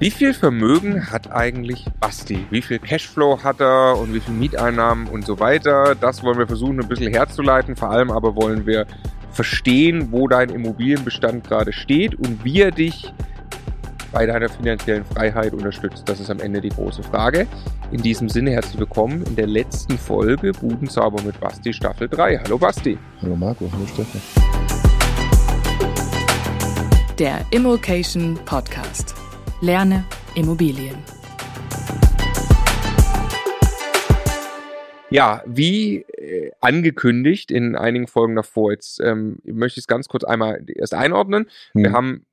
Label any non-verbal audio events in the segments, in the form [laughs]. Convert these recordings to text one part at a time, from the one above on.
Wie viel Vermögen hat eigentlich Basti? Wie viel Cashflow hat er und wie viel Mieteinnahmen und so weiter? Das wollen wir versuchen ein bisschen herzuleiten. Vor allem aber wollen wir verstehen, wo dein Immobilienbestand gerade steht und wie er dich bei deiner finanziellen Freiheit unterstützt. Das ist am Ende die große Frage. In diesem Sinne herzlich willkommen in der letzten Folge Budenzauber mit Basti Staffel 3. Hallo Basti. Hallo Marco, hallo Stefan. Der Immokation Podcast. Lerne Immobilien. Ja, wie äh, angekündigt in einigen Folgen davor, jetzt ähm, möchte ich es ganz kurz einmal erst einordnen. Hm. Wir haben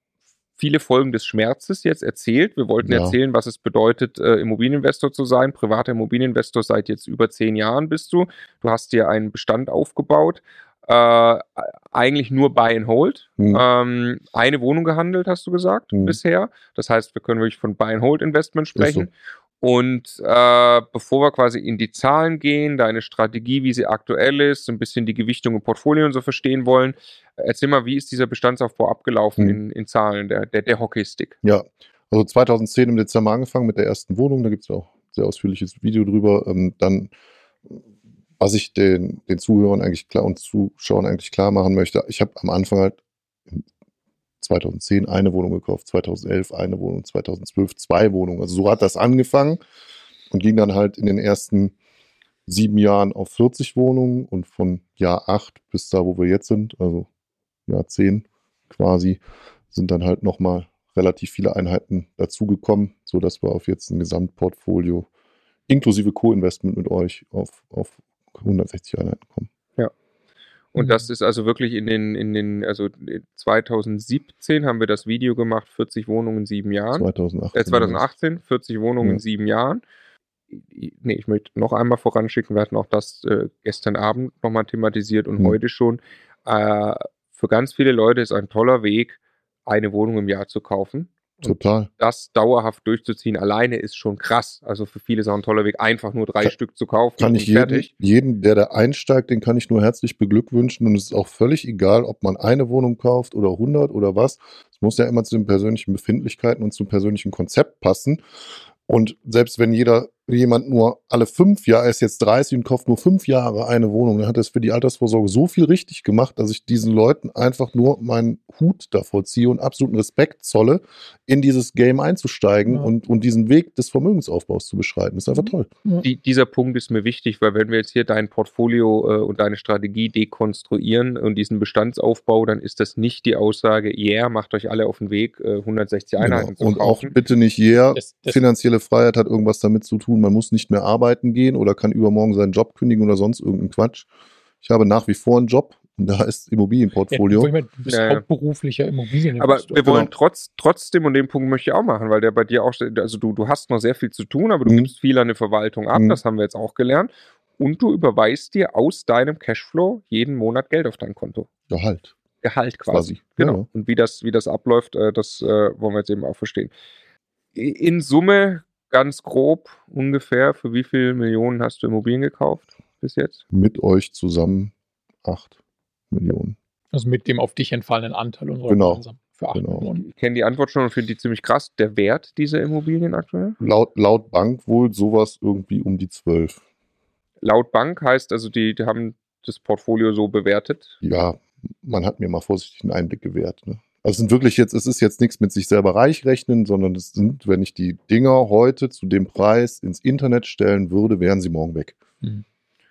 viele Folgen des Schmerzes jetzt erzählt. Wir wollten ja. erzählen, was es bedeutet, äh, Immobilieninvestor zu sein. Privater Immobilieninvestor seit jetzt über zehn Jahren bist du. Du hast dir einen Bestand aufgebaut, äh, eigentlich nur Buy and Hold. Mhm. Ähm, eine Wohnung gehandelt, hast du gesagt, mhm. bisher. Das heißt, wir können wirklich von Buy and Hold Investment sprechen. So. Und äh, bevor wir quasi in die Zahlen gehen, deine Strategie, wie sie aktuell ist, ein bisschen die Gewichtung im Portfolio und so verstehen wollen, erzähl mal, wie ist dieser Bestandsaufbau abgelaufen mhm. in, in Zahlen, der, der, der Hockeystick? Ja, also 2010 im Dezember angefangen mit der ersten Wohnung, da gibt es auch sehr ausführliches Video drüber. Ähm, dann was ich den, den Zuhörern eigentlich klar und Zuschauern eigentlich klar machen möchte, ich habe am Anfang halt 2010 eine Wohnung gekauft, 2011 eine Wohnung, 2012 zwei Wohnungen. Also so hat das angefangen und ging dann halt in den ersten sieben Jahren auf 40 Wohnungen und von Jahr acht bis da, wo wir jetzt sind, also Jahr zehn quasi, sind dann halt nochmal relativ viele Einheiten dazugekommen, sodass wir auf jetzt ein Gesamtportfolio inklusive Co-Investment mit euch auf, auf 160 Einheiten kommen. Ja. Und mhm. das ist also wirklich in den, in den, also 2017 haben wir das Video gemacht, 40 Wohnungen in sieben Jahren. 2018. Äh, 2018, 40 Wohnungen ja. in sieben Jahren. Nee, ich möchte noch einmal voranschicken, wir hatten auch das äh, gestern Abend nochmal thematisiert und mhm. heute schon. Äh, für ganz viele Leute ist ein toller Weg, eine Wohnung im Jahr zu kaufen. Total. das dauerhaft durchzuziehen alleine ist schon krass. Also für viele ist auch ein toller Weg, einfach nur drei kann, Stück zu kaufen. Kann ich jeden, jeden, der da einsteigt, den kann ich nur herzlich beglückwünschen. Und es ist auch völlig egal, ob man eine Wohnung kauft oder 100 oder was. Es muss ja immer zu den persönlichen Befindlichkeiten und zum persönlichen Konzept passen. Und selbst wenn jeder, jemand nur alle fünf Jahre, er ist jetzt 30 und kauft nur fünf Jahre eine Wohnung, dann hat er es für die Altersvorsorge so viel richtig gemacht, dass ich diesen Leuten einfach nur meinen Hut davor ziehe und absoluten Respekt zolle, in dieses Game einzusteigen ja. und, und diesen Weg des Vermögensaufbaus zu beschreiten. Das ist einfach mhm. toll. Die, dieser Punkt ist mir wichtig, weil wenn wir jetzt hier dein Portfolio äh, und deine Strategie dekonstruieren und diesen Bestandsaufbau, dann ist das nicht die Aussage, yeah, macht euch alle auf den Weg, äh, 160 Einheiten genau. zu kaufen. Und auch bitte nicht yeah, das, das finanzielle Freiheit hat irgendwas damit zu tun, man muss nicht mehr arbeiten gehen oder kann übermorgen seinen Job kündigen oder sonst irgendeinen Quatsch. Ich habe nach wie vor einen Job und da ist Immobilienportfolio. Ja, du bist ja, hauptberuflicher Immobilieninvestor. Aber wir wollen genau. trotz, trotzdem, und den Punkt möchte ich auch machen, weil der bei dir auch, also du, du hast noch sehr viel zu tun, aber du mhm. gibst viel an die Verwaltung ab, mhm. das haben wir jetzt auch gelernt. Und du überweist dir aus deinem Cashflow jeden Monat Geld auf dein Konto. Gehalt. Gehalt quasi. quasi. Genau. Ja. Und wie das, wie das abläuft, äh, das äh, wollen wir jetzt eben auch verstehen. In Summe ganz grob ungefähr, für wie viele Millionen hast du Immobilien gekauft bis jetzt? Mit euch zusammen acht Millionen. Also mit dem auf dich entfallenen Anteil unserer genau. für acht genau. Millionen. Ich kenne die Antwort schon und finde die ziemlich krass. Der Wert dieser Immobilien aktuell? Laut, laut Bank wohl sowas irgendwie um die zwölf. Laut Bank heißt also, die, die haben das Portfolio so bewertet? Ja, man hat mir mal vorsichtig einen Einblick gewährt. Ne? Also es sind wirklich jetzt, es ist jetzt nichts mit sich selber reich rechnen, sondern es sind, wenn ich die Dinger heute zu dem Preis ins Internet stellen würde, wären sie morgen weg. Mhm.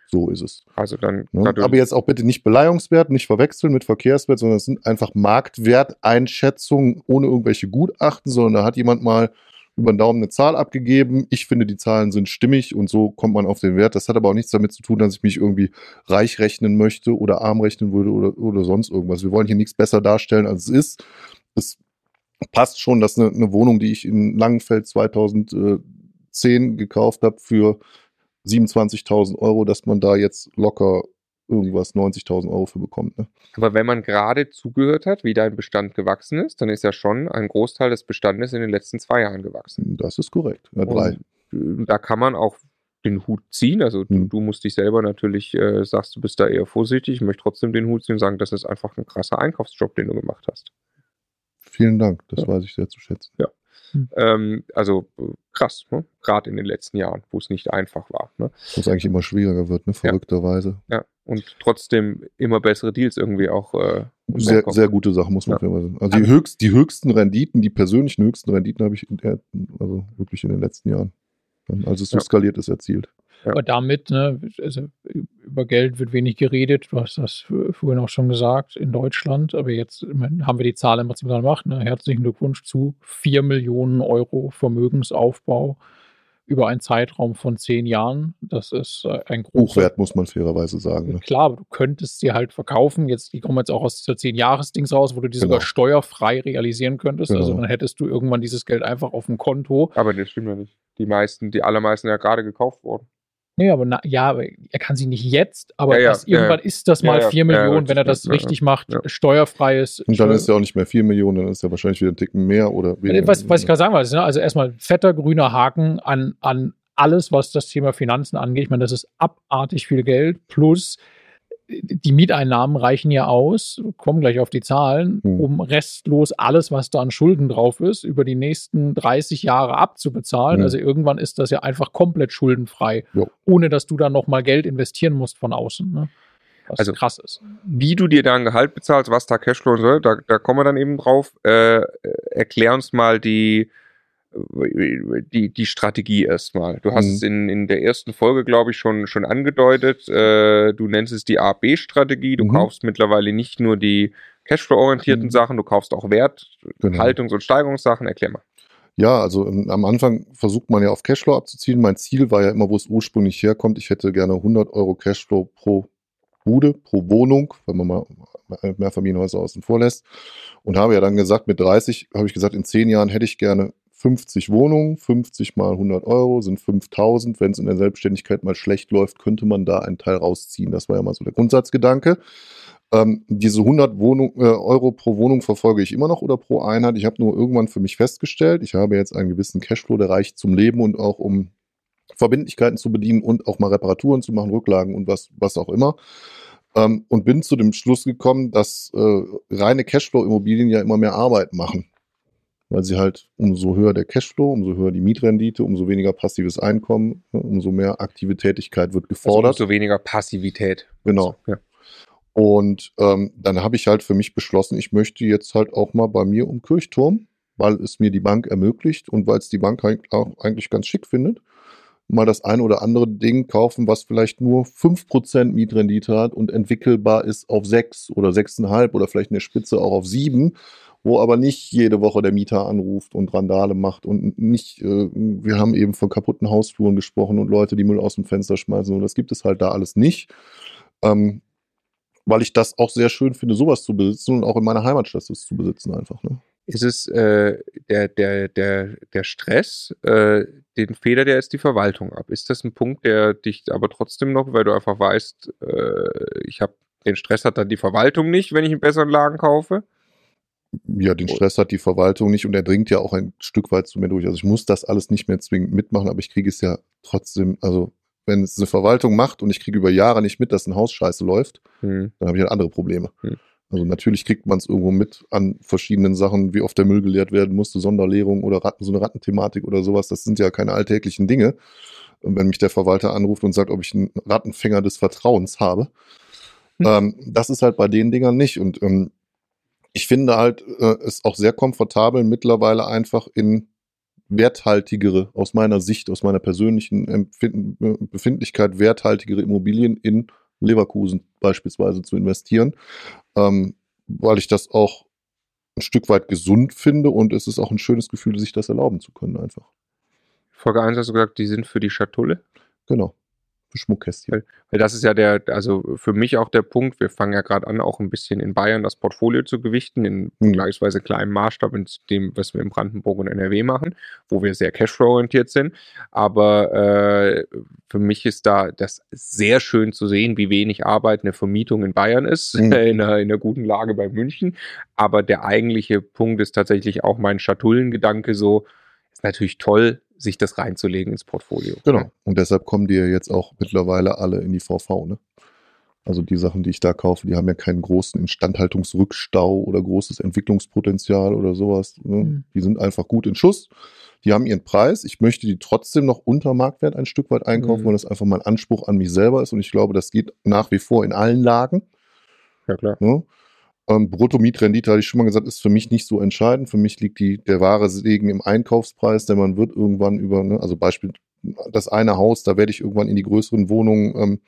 So ist es. Also dann. Ne? Aber jetzt auch bitte nicht Beleihungswert, nicht verwechseln mit Verkehrswert, sondern es sind einfach Marktwerteinschätzungen ohne irgendwelche Gutachten, sondern da hat jemand mal über den Daumen eine Zahl abgegeben. Ich finde, die Zahlen sind stimmig und so kommt man auf den Wert. Das hat aber auch nichts damit zu tun, dass ich mich irgendwie reich rechnen möchte oder arm rechnen würde oder, oder sonst irgendwas. Wir wollen hier nichts besser darstellen, als es ist. Es passt schon, dass eine, eine Wohnung, die ich in Langenfeld 2010 gekauft habe für 27.000 Euro, dass man da jetzt locker irgendwas 90.000 Euro für bekommt. Ne? Aber wenn man gerade zugehört hat, wie dein Bestand gewachsen ist, dann ist ja schon ein Großteil des Bestandes in den letzten zwei Jahren gewachsen. Das ist korrekt. Ja, drei. Und äh, da kann man auch den Hut ziehen. Also du, hm. du musst dich selber natürlich, äh, sagst du bist da eher vorsichtig. Ich möchte trotzdem den Hut ziehen und sagen, das ist einfach ein krasser Einkaufsjob, den du gemacht hast. Vielen Dank, das ja. weiß ich sehr zu schätzen. Ja. Mhm. Ähm, also krass, ne? gerade in den letzten Jahren, wo es nicht einfach war. Ne? Wo es eigentlich immer schwieriger wird, ne? verrückterweise. Ja. ja. Und trotzdem immer bessere Deals irgendwie auch. Äh, sehr, sehr gute Sache, muss man ja. sagen. Also die, höchst, die höchsten Renditen, die persönlichen höchsten Renditen habe ich in der, also wirklich in den letzten Jahren, als es so ja. skaliert ist, erzielt. Ja. Aber damit, ne, also über Geld wird wenig geredet. Du hast das vorhin auch schon gesagt in Deutschland. Aber jetzt haben wir die Zahl im Prinzip gemacht. Ne? Herzlichen Glückwunsch zu 4 Millionen Euro Vermögensaufbau über einen Zeitraum von zehn Jahren. Das ist äh, ein großer Hochwert, muss man fairerweise sagen. Ne? Klar, aber du könntest sie halt verkaufen. Jetzt, die kommen jetzt auch aus dieser zehn Jahres-Dings raus, wo du die genau. sogar steuerfrei realisieren könntest. Also genau. Also dann hättest du irgendwann dieses Geld einfach auf dem Konto. Aber das stimmt ja nicht. Die meisten, die allermeisten ja gerade gekauft worden. Nee, aber na, ja, er kann sie nicht jetzt, aber ja, ja, irgendwann ja, ist das mal 4 Millionen, wenn er das richtig macht, steuerfreies. Und dann ist er auch nicht mehr 4 Millionen, dann ist er wahrscheinlich wieder ein Ticken mehr oder weniger. Was, was ich gerade sagen wollte, ne? also erstmal fetter grüner Haken an, an alles, was das Thema Finanzen angeht. Ich meine, das ist abartig viel Geld plus die Mieteinnahmen reichen ja aus, kommen gleich auf die Zahlen, hm. um restlos alles, was da an Schulden drauf ist, über die nächsten 30 Jahre abzubezahlen. Hm. Also irgendwann ist das ja einfach komplett schuldenfrei, jo. ohne dass du dann nochmal Geld investieren musst von außen. Ne? Was also krass ist. Wie du dir da ein Gehalt bezahlst, was da Cashflow soll, da, da kommen wir dann eben drauf. Äh, erklär uns mal die die, die Strategie erstmal. Du hast mhm. es in, in der ersten Folge, glaube ich, schon, schon angedeutet. Äh, du nennst es die A-B-Strategie. Du mhm. kaufst mittlerweile nicht nur die Cashflow-orientierten mhm. Sachen, du kaufst auch Wert, genau. Haltungs- und Steigerungssachen. Erklär mal. Ja, also ähm, am Anfang versucht man ja auf Cashflow abzuziehen. Mein Ziel war ja immer, wo es ursprünglich herkommt. Ich hätte gerne 100 Euro Cashflow pro Bude, pro Wohnung, wenn man mal Mehrfamilienhäuser außen vor lässt. Und habe ja dann gesagt, mit 30 habe ich gesagt, in 10 Jahren hätte ich gerne 50 Wohnungen, 50 mal 100 Euro sind 5000. Wenn es in der Selbstständigkeit mal schlecht läuft, könnte man da einen Teil rausziehen. Das war ja mal so der Grundsatzgedanke. Ähm, diese 100 Wohnung, äh, Euro pro Wohnung verfolge ich immer noch oder pro Einheit. Ich habe nur irgendwann für mich festgestellt, ich habe jetzt einen gewissen Cashflow, der reicht zum Leben und auch um Verbindlichkeiten zu bedienen und auch mal Reparaturen zu machen, Rücklagen und was, was auch immer. Ähm, und bin zu dem Schluss gekommen, dass äh, reine Cashflow-Immobilien ja immer mehr Arbeit machen weil sie halt umso höher der Cashflow, umso höher die Mietrendite, umso weniger passives Einkommen, ne, umso mehr aktive Tätigkeit wird gefordert. Also umso weniger Passivität. Genau. Ja. Und ähm, dann habe ich halt für mich beschlossen, ich möchte jetzt halt auch mal bei mir um Kirchturm, weil es mir die Bank ermöglicht und weil es die Bank auch eigentlich ganz schick findet, mal das ein oder andere Ding kaufen, was vielleicht nur 5% Mietrendite hat und entwickelbar ist auf 6 oder 6,5 oder vielleicht eine Spitze auch auf 7 wo aber nicht jede Woche der Mieter anruft und Randale macht und nicht, äh, wir haben eben von kaputten Hausfluren gesprochen und Leute, die Müll aus dem Fenster schmeißen und das gibt es halt da alles nicht. Ähm, weil ich das auch sehr schön finde, sowas zu besitzen und auch in meiner Heimatstadt das zu besitzen einfach. Ne? Ist es äh, der, der, der, der Stress, äh, den Feder, der ist die Verwaltung ab. Ist das ein Punkt, der dich aber trotzdem noch, weil du einfach weißt, äh, ich habe den Stress hat dann die Verwaltung nicht, wenn ich einen besseren Lagen kaufe? Ja, den Stress hat die Verwaltung nicht und er dringt ja auch ein Stück weit zu mir durch. Also ich muss das alles nicht mehr zwingend mitmachen, aber ich kriege es ja trotzdem, also wenn es eine Verwaltung macht und ich kriege über Jahre nicht mit, dass ein Haus scheiße läuft, hm. dann habe ich halt andere Probleme. Hm. Also natürlich kriegt man es irgendwo mit an verschiedenen Sachen, wie oft der Müll geleert werden musste, Sonderlehrung oder Ratten, so eine Rattenthematik oder sowas. Das sind ja keine alltäglichen Dinge. Und wenn mich der Verwalter anruft und sagt, ob ich einen Rattenfänger des Vertrauens habe, hm. ähm, das ist halt bei den Dingern nicht. Und ähm, ich finde halt äh, es auch sehr komfortabel mittlerweile einfach in werthaltigere, aus meiner Sicht, aus meiner persönlichen Empfinden, äh, Befindlichkeit, werthaltigere Immobilien in Leverkusen beispielsweise zu investieren, ähm, weil ich das auch ein Stück weit gesund finde und es ist auch ein schönes Gefühl, sich das erlauben zu können einfach. Folge 1 hast du gesagt, die sind für die Schatulle. Genau. Schmuckkästchen. Weil, weil, das ist ja der, also für mich auch der Punkt, wir fangen ja gerade an, auch ein bisschen in Bayern das Portfolio zu gewichten, in vergleichsweise kleinem Maßstab in dem, was wir in Brandenburg und NRW machen, wo wir sehr Cashflow-orientiert sind. Aber äh, für mich ist da das sehr schön zu sehen, wie wenig Arbeit eine Vermietung in Bayern ist, mhm. [laughs] in, einer, in einer guten Lage bei München. Aber der eigentliche Punkt ist tatsächlich auch mein Schatullengedanke so, ist natürlich toll, sich das reinzulegen ins Portfolio. Genau. Und deshalb kommen die ja jetzt auch mittlerweile alle in die VV, ne? Also die Sachen, die ich da kaufe, die haben ja keinen großen Instandhaltungsrückstau oder großes Entwicklungspotenzial oder sowas. Ne? Mhm. Die sind einfach gut in Schuss. Die haben ihren Preis. Ich möchte die trotzdem noch unter Marktwert ein Stück weit einkaufen, mhm. weil das einfach mein Anspruch an mich selber ist. Und ich glaube, das geht nach wie vor in allen Lagen. Ja, klar. Ne? Ähm, Bruttomietrendite, hatte ich schon mal gesagt, ist für mich nicht so entscheidend. Für mich liegt die, der wahre Segen im Einkaufspreis, denn man wird irgendwann über, ne, also Beispiel, das eine Haus, da werde ich irgendwann in die größeren Wohnungen ähm,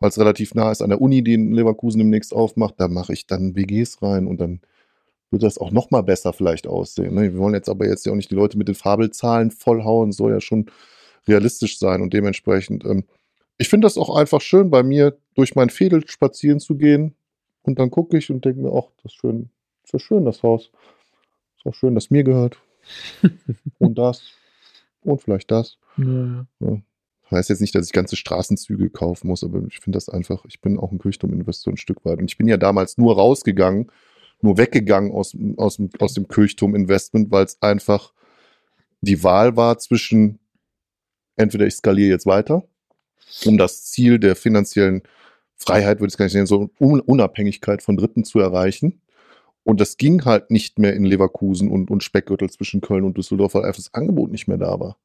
weil es relativ nah ist an der Uni, die in Leverkusen demnächst aufmacht, da mache ich dann WGs rein und dann wird das auch noch mal besser vielleicht aussehen. Ne? Wir wollen jetzt aber jetzt ja auch nicht die Leute mit den Fabelzahlen vollhauen, soll ja schon realistisch sein und dementsprechend, ähm, ich finde das auch einfach schön, bei mir durch mein Fädel spazieren zu gehen und dann gucke ich und denke mir, ach, das ist schön, das ist schön, das Haus. Ist auch schön, dass mir gehört. [laughs] und das. Und vielleicht das. Ja. Ja. Heißt jetzt nicht, dass ich ganze Straßenzüge kaufen muss, aber ich finde das einfach, ich bin auch ein Kirchturm-Investor ein Stück weit. Und ich bin ja damals nur rausgegangen, nur weggegangen aus, aus, aus dem Kirchturm-Investment, weil es einfach die Wahl war zwischen entweder ich skaliere jetzt weiter, um das Ziel der finanziellen Freiheit, würde ich es gar nicht nennen, so Unabhängigkeit von Dritten zu erreichen. Und das ging halt nicht mehr in Leverkusen und, und Speckgürtel zwischen Köln und Düsseldorf, weil einfach das Angebot nicht mehr da war.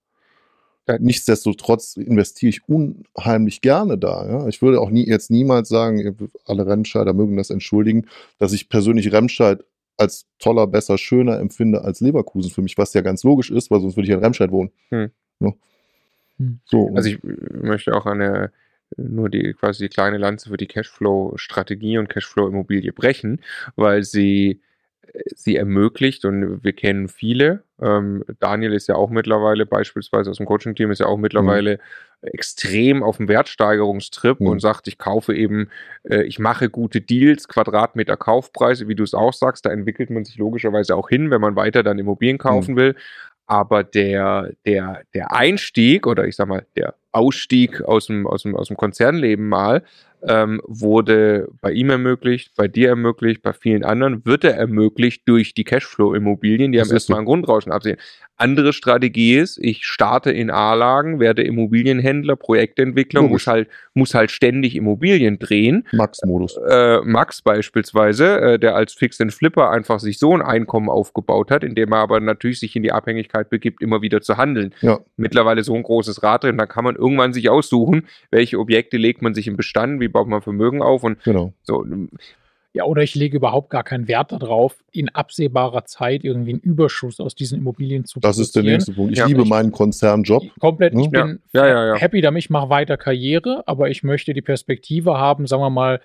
Nichtsdestotrotz investiere ich unheimlich gerne da. Ja? Ich würde auch nie, jetzt niemals sagen, alle Remscheider mögen das entschuldigen, dass ich persönlich Remscheid als toller, besser, schöner empfinde als Leverkusen für mich, was ja ganz logisch ist, weil sonst würde ich in Remscheid wohnen. Hm. Ja. Hm. So, also ich möchte auch eine nur die quasi die kleine Lanze für die Cashflow-Strategie und Cashflow-Immobilie brechen, weil sie sie ermöglicht und wir kennen viele. Ähm, Daniel ist ja auch mittlerweile beispielsweise aus dem Coaching-Team ist ja auch mittlerweile mhm. extrem auf dem Wertsteigerungstrip mhm. und sagt, ich kaufe eben, äh, ich mache gute Deals, Quadratmeter Kaufpreise, wie du es auch sagst, da entwickelt man sich logischerweise auch hin, wenn man weiter dann Immobilien kaufen mhm. will. Aber der, der, der Einstieg oder ich sag mal, der Ausstieg aus dem, aus dem, aus dem Konzernleben mal, ähm, wurde bei ihm ermöglicht, bei dir ermöglicht, bei vielen anderen wird er ermöglicht durch die Cashflow-Immobilien, die das haben erstmal so. ein Grundrauschen absehen. Andere Strategie ist, ich starte in A-Lagen, werde Immobilienhändler, Projektentwickler, muss halt, muss halt ständig Immobilien drehen. Max-Modus. Äh, Max beispielsweise, äh, der als Fix and Flipper einfach sich so ein Einkommen aufgebaut hat, indem er aber natürlich sich in die Abhängigkeit begibt, immer wieder zu handeln. Ja. Mittlerweile so ein großes Rad drin, da kann man irgendwann sich aussuchen, welche Objekte legt man sich im Bestand, wie baut man Vermögen auf und genau. so. Ja, oder ich lege überhaupt gar keinen Wert darauf, in absehbarer Zeit irgendwie einen Überschuss aus diesen Immobilien zu Das ist der nächste Punkt. Ich ja, liebe ich, meinen Konzernjob. Komplett. Ich ja. bin ja, happy damit, ich mache weiter Karriere, aber ich möchte die Perspektive haben, sagen wir mal,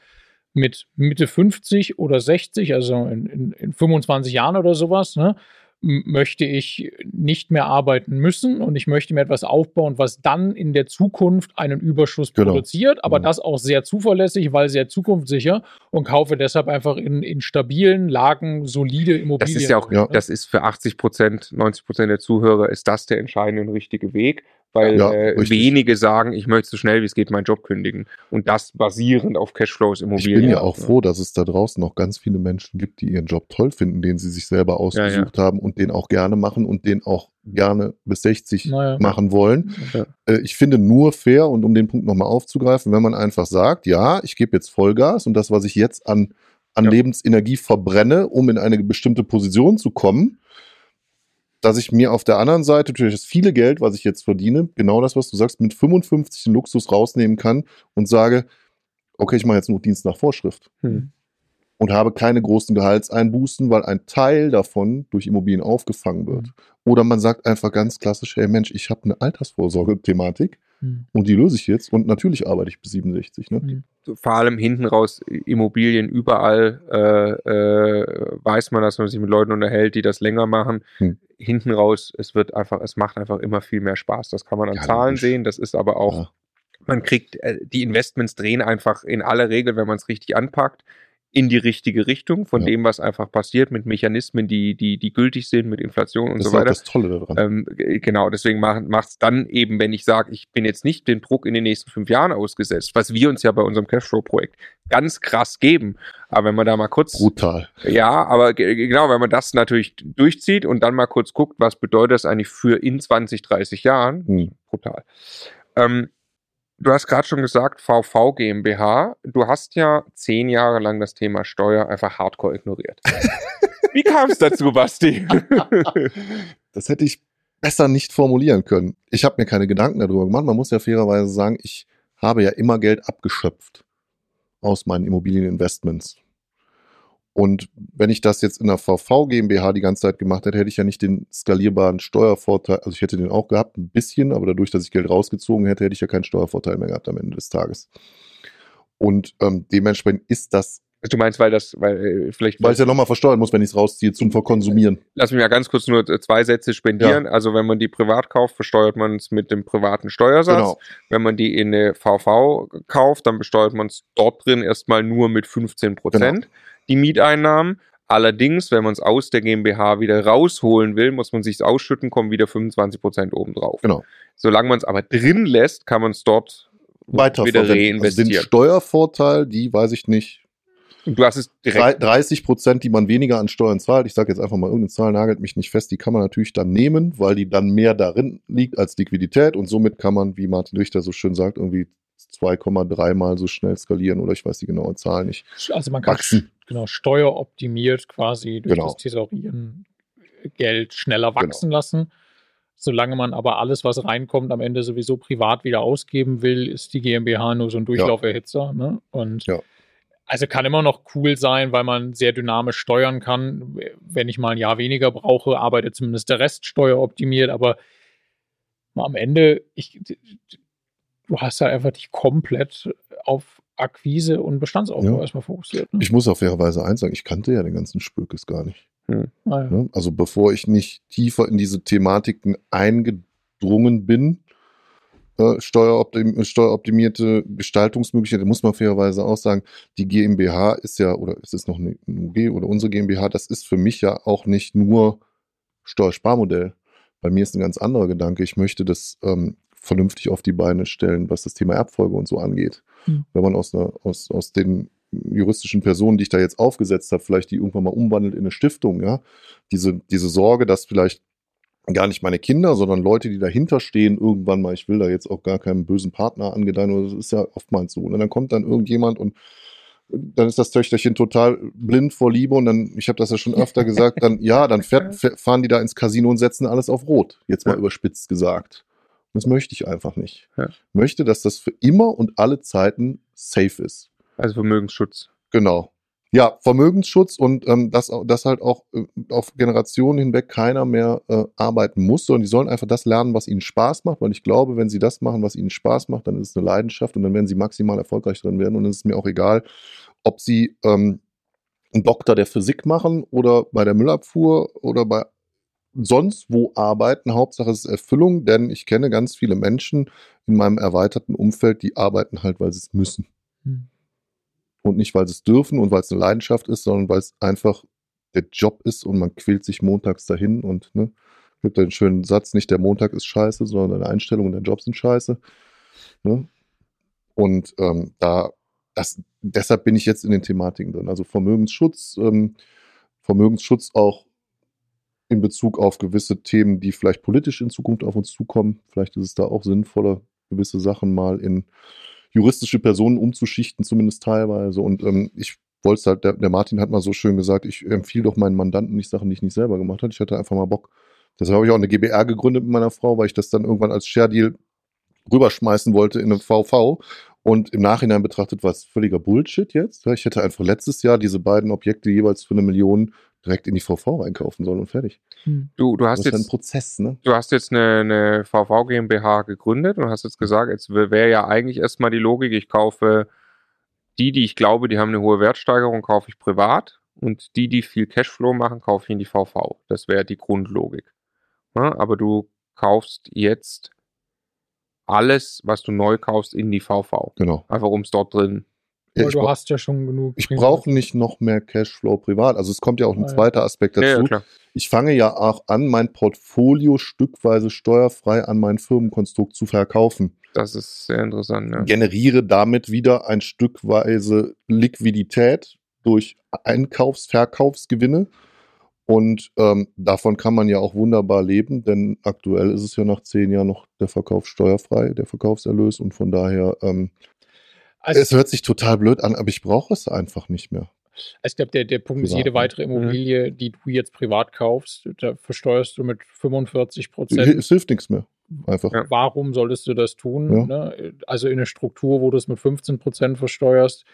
mit Mitte 50 oder 60, also in, in, in 25 Jahren oder sowas, ne, möchte ich nicht mehr arbeiten müssen und ich möchte mir etwas aufbauen, was dann in der Zukunft einen Überschuss genau. produziert, aber genau. das auch sehr zuverlässig, weil sehr zukunftssicher und kaufe deshalb einfach in, in stabilen Lagen solide Immobilien. Das ist ja auch, ja. das ist für 80 Prozent, 90 Prozent der Zuhörer ist das der entscheidende und richtige Weg weil ja, äh, wenige sagen, ich möchte so schnell wie es geht meinen Job kündigen. Und das basierend auf Cashflows Immobilien. Ich bin ja auch froh, dass es da draußen noch ganz viele Menschen gibt, die ihren Job toll finden, den sie sich selber ausgesucht ja, ja. haben und den auch gerne machen und den auch gerne bis 60 naja. machen wollen. Äh, ich finde nur fair, und um den Punkt nochmal aufzugreifen, wenn man einfach sagt, ja, ich gebe jetzt Vollgas und das, was ich jetzt an, an Lebensenergie verbrenne, um in eine bestimmte Position zu kommen, dass ich mir auf der anderen Seite natürlich das viele Geld, was ich jetzt verdiene, genau das, was du sagst, mit 55 Luxus rausnehmen kann und sage, okay, ich mache jetzt nur Dienst nach Vorschrift. Hm. Und habe keine großen Gehaltseinbußen, weil ein Teil davon durch Immobilien aufgefangen wird. Hm. Oder man sagt einfach ganz klassisch, hey Mensch, ich habe eine Altersvorsorge-Thematik hm. und die löse ich jetzt und natürlich arbeite ich bis 67. Ne? Hm vor allem hinten raus Immobilien überall äh, äh, weiß man, dass man sich mit Leuten unterhält, die das länger machen. Hm. Hinten raus, es wird einfach, es macht einfach immer viel mehr Spaß. Das kann man an ja, Zahlen logisch. sehen. Das ist aber auch, ja. man kriegt, äh, die Investments drehen einfach in aller Regel, wenn man es richtig anpackt, in die richtige Richtung von ja. dem, was einfach passiert, mit Mechanismen, die, die, die gültig sind, mit Inflation und das so weiter. Das ist das Tolle daran. Ähm, genau, deswegen macht es dann eben, wenn ich sage, ich bin jetzt nicht den Druck in den nächsten fünf Jahren ausgesetzt, was wir uns ja bei unserem Cashflow-Projekt ganz krass geben. Aber wenn man da mal kurz. Brutal. Ja, aber genau, wenn man das natürlich durchzieht und dann mal kurz guckt, was bedeutet das eigentlich für in 20, 30 Jahren, hm. brutal. Ähm, Du hast gerade schon gesagt, VV GmbH. Du hast ja zehn Jahre lang das Thema Steuer einfach hardcore ignoriert. [laughs] Wie kam es dazu, Basti? [laughs] das hätte ich besser nicht formulieren können. Ich habe mir keine Gedanken darüber gemacht. Man muss ja fairerweise sagen, ich habe ja immer Geld abgeschöpft aus meinen Immobilieninvestments. Und wenn ich das jetzt in der VV GmbH die ganze Zeit gemacht hätte, hätte ich ja nicht den skalierbaren Steuervorteil, also ich hätte den auch gehabt, ein bisschen, aber dadurch, dass ich Geld rausgezogen hätte, hätte ich ja keinen Steuervorteil mehr gehabt am Ende des Tages. Und ähm, dementsprechend ist das Du meinst, weil das, weil äh, vielleicht. Weil ich ja nochmal versteuern muss, wenn ich es rausziehe, zum Verkonsumieren. Lass mich mal ganz kurz nur zwei Sätze spendieren. Ja. Also wenn man die privat kauft, versteuert man es mit dem privaten Steuersatz. Genau. Wenn man die in eine VV kauft, dann besteuert man es dort drin erstmal nur mit 15 Prozent. Genau. Die Mieteinnahmen. Allerdings, wenn man es aus der GmbH wieder rausholen will, muss man sich ausschütten, kommen wieder 25 Prozent obendrauf. Genau. Solange man es aber drin lässt, kann man es dort weiter wieder reinvestieren. Also den Steuervorteil, die weiß ich nicht, Du hast es direkt. 30 Prozent, die man weniger an Steuern zahlt. Ich sage jetzt einfach mal, irgendeine Zahl nagelt mich nicht fest. Die kann man natürlich dann nehmen, weil die dann mehr darin liegt als Liquidität. Und somit kann man, wie Martin Richter so schön sagt, irgendwie 2,3 mal so schnell skalieren oder ich weiß die genaue Zahl nicht. Also man kann wachsen. genau steueroptimiert quasi durch genau. das Thesaurieren Geld schneller genau. wachsen genau. lassen. Solange man aber alles, was reinkommt, am Ende sowieso privat wieder ausgeben will, ist die GmbH nur so ein Durchlauferhitzer. Ja. Ne? Und ja. Also kann immer noch cool sein, weil man sehr dynamisch steuern kann. Wenn ich mal ein Jahr weniger brauche, arbeitet zumindest der Rest steueroptimiert, aber am Ende, ich, du hast ja einfach dich komplett auf Akquise und Bestandsaufbau ja. erstmal fokussiert. Ne? Ich muss auf fairerweise eins sagen, ich kannte ja den ganzen Spökes gar nicht. Hm. Ah, ja. Ne? Also bevor ich nicht tiefer in diese Thematiken eingedrungen bin, äh, steueroptim steueroptimierte Gestaltungsmöglichkeiten, muss man fairerweise auch sagen, die GmbH ist ja, oder ist es noch eine UG oder unsere GmbH, das ist für mich ja auch nicht nur Steuersparmodell. Bei mir ist ein ganz anderer Gedanke. Ich möchte das ähm, vernünftig auf die Beine stellen, was das Thema Erbfolge und so angeht. Mhm. Wenn man aus, einer, aus, aus den juristischen Personen, die ich da jetzt aufgesetzt habe, vielleicht die irgendwann mal umwandelt in eine Stiftung, ja, diese, diese Sorge, dass vielleicht gar nicht meine Kinder, sondern Leute, die dahinter stehen, irgendwann mal, ich will da jetzt auch gar keinen bösen Partner angedeihen, das ist ja oftmals so. Und dann kommt dann irgendjemand und dann ist das Töchterchen total blind vor Liebe und dann, ich habe das ja schon öfter gesagt, dann ja, dann [laughs] fährt, fahren die da ins Casino und setzen alles auf Rot, jetzt mal ja. überspitzt gesagt. Und das möchte ich einfach nicht. Ja. Ich möchte, dass das für immer und alle Zeiten safe ist. Also Vermögensschutz. Genau. Ja, Vermögensschutz und ähm, dass, dass halt auch äh, auf Generationen hinweg keiner mehr äh, arbeiten muss, sondern die sollen einfach das lernen, was ihnen Spaß macht, weil ich glaube, wenn sie das machen, was ihnen Spaß macht, dann ist es eine Leidenschaft und dann werden sie maximal erfolgreich drin werden und es ist mir auch egal, ob sie ähm, einen Doktor der Physik machen oder bei der Müllabfuhr oder bei sonst wo arbeiten. Hauptsache es ist Erfüllung, denn ich kenne ganz viele Menschen in meinem erweiterten Umfeld, die arbeiten halt, weil sie es müssen. Hm. Und nicht, weil sie es dürfen und weil es eine Leidenschaft ist, sondern weil es einfach der Job ist und man quält sich montags dahin und ne, gibt einen schönen Satz, nicht der Montag ist scheiße, sondern deine Einstellung und dein Job sind scheiße. Ne? Und ähm, da, das, deshalb bin ich jetzt in den Thematiken drin. Also Vermögensschutz, ähm, Vermögensschutz auch in Bezug auf gewisse Themen, die vielleicht politisch in Zukunft auf uns zukommen. Vielleicht ist es da auch sinnvoller, gewisse Sachen mal in juristische Personen umzuschichten, zumindest teilweise. Und ähm, ich wollte es halt, der, der, Martin hat mal so schön gesagt, ich empfehle doch meinen Mandanten nicht Sachen, die ich nicht selber gemacht habe. Ich hatte einfach mal Bock. Deshalb habe ich auch eine GBR gegründet mit meiner Frau, weil ich das dann irgendwann als Share-Deal rüberschmeißen wollte in eine VV. Und im Nachhinein betrachtet war es völliger Bullshit jetzt. Ich hätte einfach letztes Jahr diese beiden Objekte jeweils für eine Million direkt in die VV einkaufen sollen und fertig. Hm. Du, du hast das jetzt ein Prozess, ne? Du hast jetzt eine, eine VV GmbH gegründet und hast jetzt gesagt, jetzt wäre ja eigentlich erstmal die Logik, ich kaufe die, die ich glaube, die haben eine hohe Wertsteigerung, kaufe ich privat und die, die viel Cashflow machen, kaufe ich in die VV. Das wäre die Grundlogik. Ja, aber du kaufst jetzt alles, was du neu kaufst, in die VV. Genau. Einfach um es dort drin ja, du hast ja schon genug. Ich brauche nicht noch mehr Cashflow privat. Also es kommt ja auch ein ah, zweiter Aspekt dazu. Ja, ich fange ja auch an, mein Portfolio stückweise steuerfrei an mein Firmenkonstrukt zu verkaufen. Das ist sehr interessant. Ja. Generiere damit wieder ein Stückweise Liquidität durch Einkaufs-, Verkaufsgewinne Und ähm, davon kann man ja auch wunderbar leben, denn aktuell ist es ja nach zehn Jahren noch der Verkauf steuerfrei, der Verkaufserlös. Und von daher, ähm, also, es hört sich total blöd an, aber ich brauche es einfach nicht mehr. Ich glaube, der, der Punkt privat, ist, jede weitere mhm. Immobilie, die du jetzt privat kaufst, da versteuerst du mit 45 Prozent. Es hilft nichts mehr. Einfach. Warum solltest du das tun? Ja. Ne? Also in einer Struktur, wo du es mit 15 Prozent versteuerst,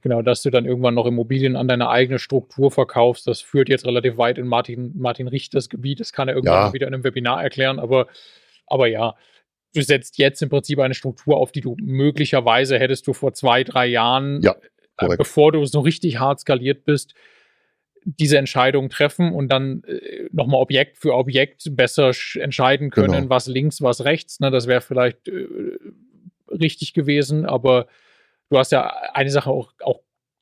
Genau, dass du dann irgendwann noch Immobilien an deine eigene Struktur verkaufst, das führt jetzt relativ weit in Martin, Martin Richters Gebiet. Das kann er irgendwann ja. wieder in einem Webinar erklären, aber, aber ja, du setzt jetzt im Prinzip eine Struktur auf, die du möglicherweise hättest du vor zwei, drei Jahren, ja, äh, bevor du so richtig hart skaliert bist, diese Entscheidung treffen und dann äh, nochmal Objekt für Objekt besser entscheiden können, genau. was links, was rechts. Ne? Das wäre vielleicht äh, richtig gewesen, aber du hast ja eine Sache auch, auch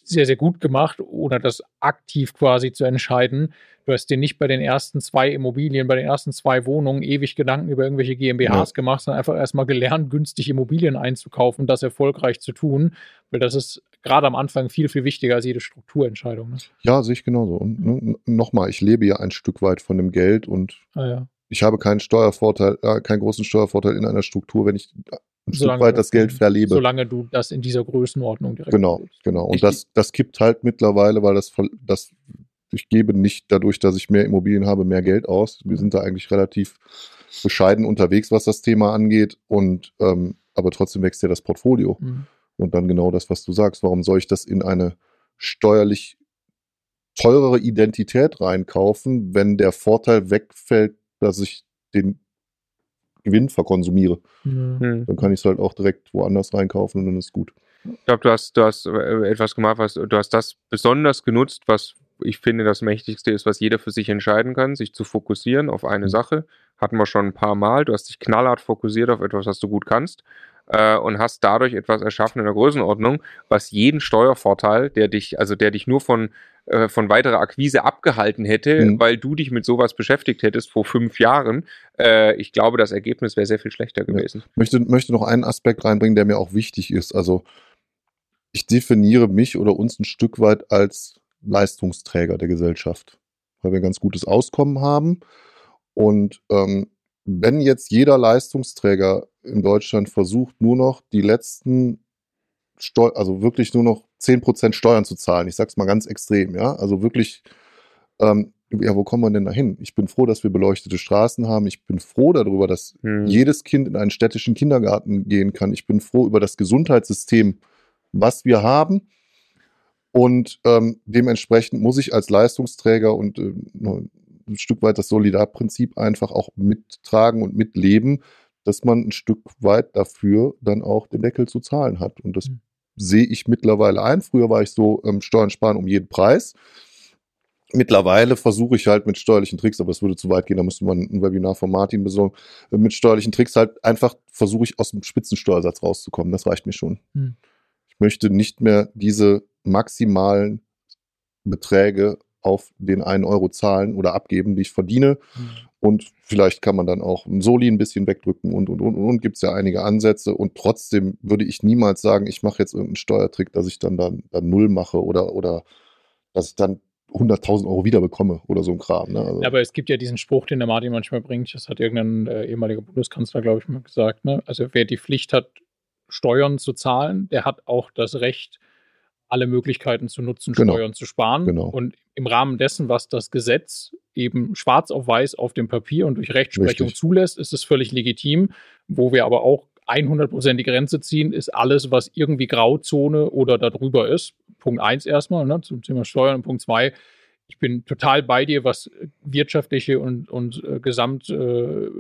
sehr, sehr gut gemacht, ohne das aktiv quasi zu entscheiden. Du hast dir nicht bei den ersten zwei Immobilien, bei den ersten zwei Wohnungen ewig Gedanken über irgendwelche GmbHs ja. gemacht, sondern einfach erstmal gelernt, günstig Immobilien einzukaufen, das erfolgreich zu tun, weil das ist gerade am Anfang viel, viel wichtiger als jede Strukturentscheidung. Ne? Ja, sehe ich genauso. Und ne, nochmal, ich lebe ja ein Stück weit von dem Geld und ah, ja. ich habe keinen Steuervorteil, äh, keinen großen Steuervorteil in einer Struktur, wenn ich ein solange, Stück weit das Geld verlebe. Solange du das in dieser Größenordnung direkt Genau, gibst. genau. Und das, das kippt halt mittlerweile, weil das, das, ich gebe nicht dadurch, dass ich mehr Immobilien habe, mehr Geld aus. Wir sind da eigentlich relativ bescheiden unterwegs, was das Thema angeht. Und ähm, aber trotzdem wächst ja das Portfolio. Mhm. Und dann genau das, was du sagst. Warum soll ich das in eine steuerlich teurere Identität reinkaufen, wenn der Vorteil wegfällt, dass ich den Gewinn verkonsumiere. Mhm. Dann kann ich es halt auch direkt woanders reinkaufen und dann ist gut. Ich glaube, du hast, du hast äh, etwas gemacht, was du hast das besonders genutzt, was ich finde das Mächtigste ist, was jeder für sich entscheiden kann, sich zu fokussieren auf eine mhm. Sache. Hatten wir schon ein paar Mal. Du hast dich knallhart fokussiert auf etwas, was du gut kannst äh, und hast dadurch etwas erschaffen in der Größenordnung, was jeden Steuervorteil, der dich, also der dich nur von äh, von weiterer Akquise abgehalten hätte, mhm. weil du dich mit sowas beschäftigt hättest vor fünf Jahren. Äh, ich glaube, das Ergebnis wäre sehr viel schlechter gewesen. Ja. Möchte, möchte noch einen Aspekt reinbringen, der mir auch wichtig ist. Also ich definiere mich oder uns ein Stück weit als Leistungsträger der Gesellschaft, weil wir ein ganz gutes Auskommen haben. Und ähm, wenn jetzt jeder Leistungsträger in Deutschland versucht, nur noch die letzten Steu also wirklich nur noch 10% Steuern zu zahlen. Ich sag's mal ganz extrem, ja. Also wirklich, ähm, ja, wo kommen wir denn da hin? Ich bin froh, dass wir beleuchtete Straßen haben. Ich bin froh darüber, dass hm. jedes Kind in einen städtischen Kindergarten gehen kann. Ich bin froh über das Gesundheitssystem, was wir haben. Und ähm, dementsprechend muss ich als Leistungsträger und äh, ein Stück weit das Solidarprinzip einfach auch mittragen und mitleben, dass man ein Stück weit dafür dann auch den Deckel zu zahlen hat. Und das mhm. sehe ich mittlerweile ein. Früher war ich so ähm, Steuern sparen um jeden Preis. Mittlerweile versuche ich halt mit steuerlichen Tricks, aber es würde zu weit gehen, da müsste man ein Webinar von Martin besorgen, äh, mit steuerlichen Tricks halt einfach versuche ich aus dem Spitzensteuersatz rauszukommen. Das reicht mir schon. Hm. Ich möchte nicht mehr diese maximalen Beträge auf den einen Euro zahlen oder abgeben, die ich verdiene. Hm. Und vielleicht kann man dann auch ein Soli ein bisschen wegdrücken und, und, und, und. Gibt es ja einige Ansätze. Und trotzdem würde ich niemals sagen, ich mache jetzt irgendeinen Steuertrick, dass ich dann, dann, dann Null mache oder, oder dass ich dann 100.000 Euro wieder bekomme oder so ein Kram. Ne? Also. Aber es gibt ja diesen Spruch, den der Martin manchmal bringt. Das hat irgendein äh, ehemaliger Bundeskanzler, glaube ich, mal gesagt. Ne? Also wer die Pflicht hat, Steuern zu zahlen, der hat auch das Recht, alle Möglichkeiten zu nutzen, genau. Steuern zu sparen. Genau. Und im Rahmen dessen, was das Gesetz eben schwarz auf weiß auf dem Papier und durch Rechtsprechung Richtig. zulässt, ist es völlig legitim. Wo wir aber auch 100% die Grenze ziehen, ist alles, was irgendwie Grauzone oder darüber ist. Punkt 1 erstmal ne, zum Thema Steuern und Punkt 2, ich bin total bei dir, was wirtschaftliche und, und äh, gesamt äh,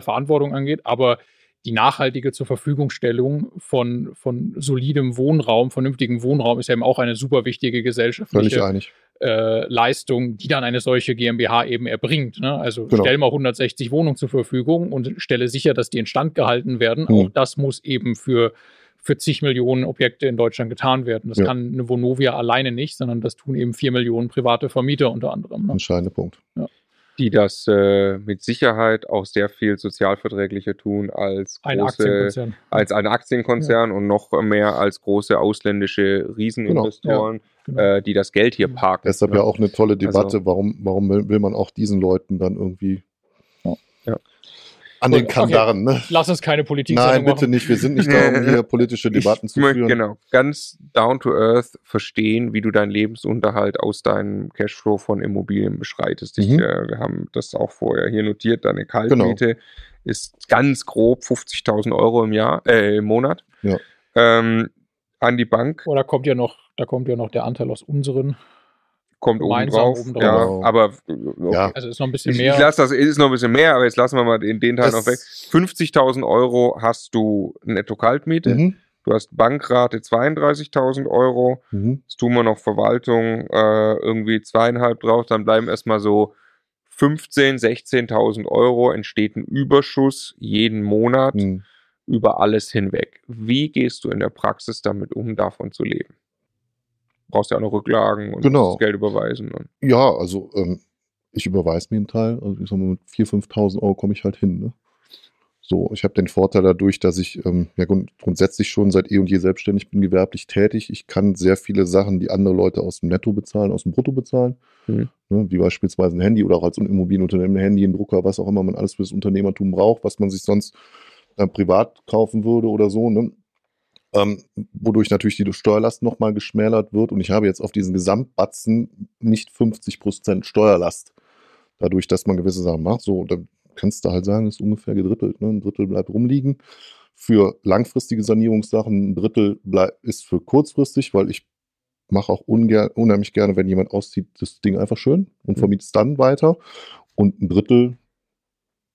Verantwortung angeht, aber die nachhaltige zur Verfügungstellung von, von solidem Wohnraum, vernünftigem Wohnraum ist ja eben auch eine super wichtige gesellschaftliche äh, Leistung, die dann eine solche GmbH eben erbringt. Ne? Also genau. stell mal 160 Wohnungen zur Verfügung und stelle sicher, dass die instand gehalten werden. Mhm. Auch das muss eben für für zig Millionen Objekte in Deutschland getan werden. Das ja. kann eine Vonovia alleine nicht, sondern das tun eben vier Millionen private Vermieter unter anderem. Ne? Entscheidender Punkt. Ja. Die das äh, mit Sicherheit auch sehr viel sozialverträglicher tun als Ein große, Aktienkonzern. als ein Aktienkonzern und noch mehr als große ausländische Rieseninvestoren, Genau. äh, die das Geld hier parken. Deshalb ne? ja auch eine tolle Debatte, Also- warum, warum will man auch diesen Leuten dann irgendwie Ja. An den Kandaren, ne? Lass uns keine Politik Nein, bitte nicht. Wir sind nicht [laughs] da, um hier politische Debatten ich zu führen. genau ganz down to earth verstehen, wie du deinen Lebensunterhalt aus deinem Cashflow von Immobilien beschreitest. Ich, Mhm. äh, wir haben das auch vorher hier notiert. Deine Kaltmiete Genau. ist ganz grob 50.000 Euro im Jahr, äh, im Monat. Ja. Ähm, an die Bank Oder kommt ja noch, da kommt ja noch der Anteil aus unseren. Kommt oben drauf. obendrauf. Ja, Genau. aber äh, okay. Ja. Also ist noch ein bisschen Ich, mehr. ich lasse das, ist noch ein bisschen mehr, aber jetzt lassen wir mal den, den Teil Das- noch weg. 50.000 Euro hast du Netto-Kaltmiete. Mhm. Du hast Bankrate 32.000 Euro. Mhm. Jetzt tun wir noch Verwaltung äh, irgendwie zweieinhalb drauf. Dann bleiben erstmal so 15.000, 16.000 Euro. Entsteht ein Überschuss jeden Monat Mhm. über alles hinweg. Wie gehst du in der Praxis damit um, davon zu leben? Brauchst ja auch noch Rücklagen und Genau. das Geld überweisen. Ja, also ähm, ich überweise mir einen Teil. Also ich sag mal, mit 4.000, 5.000 Euro komme ich halt hin. Ne? So, ich habe den Vorteil dadurch, dass ich ähm, ja grund grundsätzlich schon seit eh und je selbstständig bin, gewerblich tätig. Ich kann sehr viele Sachen, die andere Leute aus dem Netto bezahlen, aus dem Brutto bezahlen. Mhm. Ne, wie beispielsweise ein Handy oder auch als Immobilienunternehmen ein Handy, ein Drucker, was auch immer man alles fürs Unternehmertum braucht, was man sich sonst äh, privat kaufen würde oder so. Ne? Ähm, wodurch natürlich die Steuerlast nochmal geschmälert wird. Und ich habe jetzt auf diesen Gesamtbatzen nicht 50% Steuerlast. Dadurch, dass man gewisse Sachen macht. So, dann kannst du halt sagen, ist ungefähr gedrittelt. Ne? Ein Drittel bleibt rumliegen. Für langfristige Sanierungssachen, ein Drittel bleib, ist für kurzfristig, weil ich mache auch ungern, unheimlich gerne, wenn jemand auszieht, das Ding einfach schön und Mhm. vermiete es dann weiter. Und ein Drittel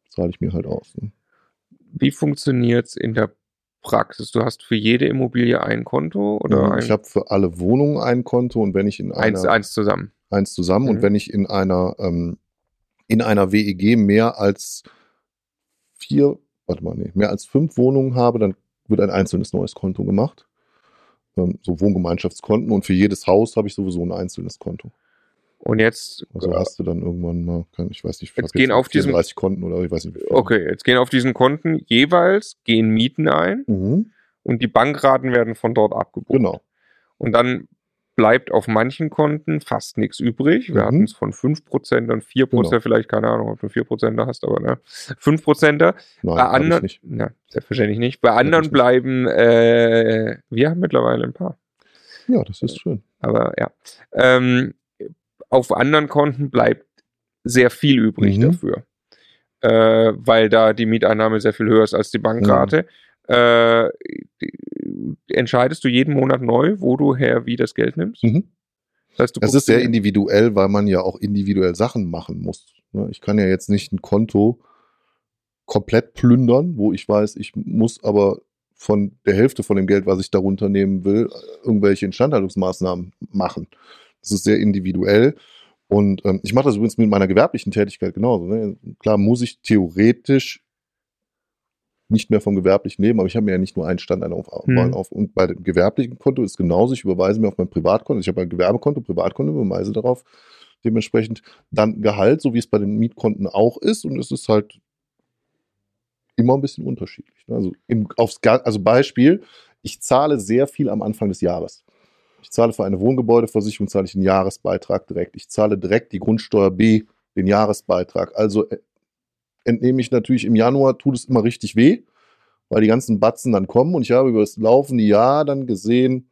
zahle ich mir halt aus. Ne? wie funktioniert es in der Praxis? Du hast für jede Immobilie ein Konto oder Ähm, ein, ich habe für alle Wohnungen ein Konto und wenn ich in eins, einer eins zusammen? eins zusammen Mhm. und wenn ich in einer ähm, in einer WEG mehr als vier, warte mal, nee, mehr als fünf Wohnungen habe, dann wird ein einzelnes neues Konto gemacht. Ähm, so Wohngemeinschaftskonten und für jedes Haus habe ich sowieso ein einzelnes Konto. Und jetzt, Also hast du dann irgendwann mal, ich weiß nicht, ich Jetzt gehen auf diesem- 34 Konten oder ich weiß nicht. wie viel. okay, jetzt gehen auf diesen Konten jeweils gehen Mieten ein Mhm, und die Bankraten werden von dort abgebucht. genau. Und dann bleibt auf manchen Konten fast nichts übrig. Wir Mhm. hatten es von 5% und 4%, Genau. vielleicht, keine Ahnung, ob du 4% da hast, aber ne. 5%er. Nein, Bei anderen, nicht. na, selbstverständlich nicht. Bei anderen nicht. bleiben, äh, wir haben mittlerweile ein paar. Ja, das ist schön. Aber ja. Ähm, auf anderen Konten bleibt sehr viel übrig Mhm. dafür. Äh, weil da die Mieteinnahme sehr viel höher ist als die Bankrate. Äh, die- entscheidest du jeden Monat neu, wo du her wie das Geld nimmst? Mhm. Das heißt, guckst ist sehr individuell, weil man ja auch individuell Sachen machen muss. ne? Ich kann ja jetzt nicht ein Konto komplett plündern, wo ich weiß, ich muss aber von der Hälfte von dem Geld, was ich darunter nehmen will, irgendwelche Instandhaltungsmaßnahmen machen. Das ist sehr individuell. Und ähm, ich mache das übrigens mit meiner gewerblichen Tätigkeit genauso. Ne? Klar muss ich theoretisch nicht mehr vom gewerblichen leben, aber ich habe mir ja nicht nur einen Standard auf, Hm. auf. Und bei dem gewerblichen Konto ist genauso, ich überweise mir auf mein Privatkonto, ich habe ein Gewerbekonto, Privatkonto, überweise darauf dementsprechend dann Gehalt, so wie es bei den Mietkonten auch ist. Und es ist halt immer ein bisschen unterschiedlich. ne? Also, im, aufs, also Beispiel, ich zahle sehr viel am Anfang des Jahres. Ich zahle für eine Wohngebäudeversicherung zahle ich einen Jahresbeitrag direkt. Ich zahle direkt die Grundsteuer B, den Jahresbeitrag. Also äh, entnehme ich natürlich im Januar, tut es immer richtig weh, weil die ganzen Batzen dann kommen und ich habe über das laufende Jahr dann gesehen,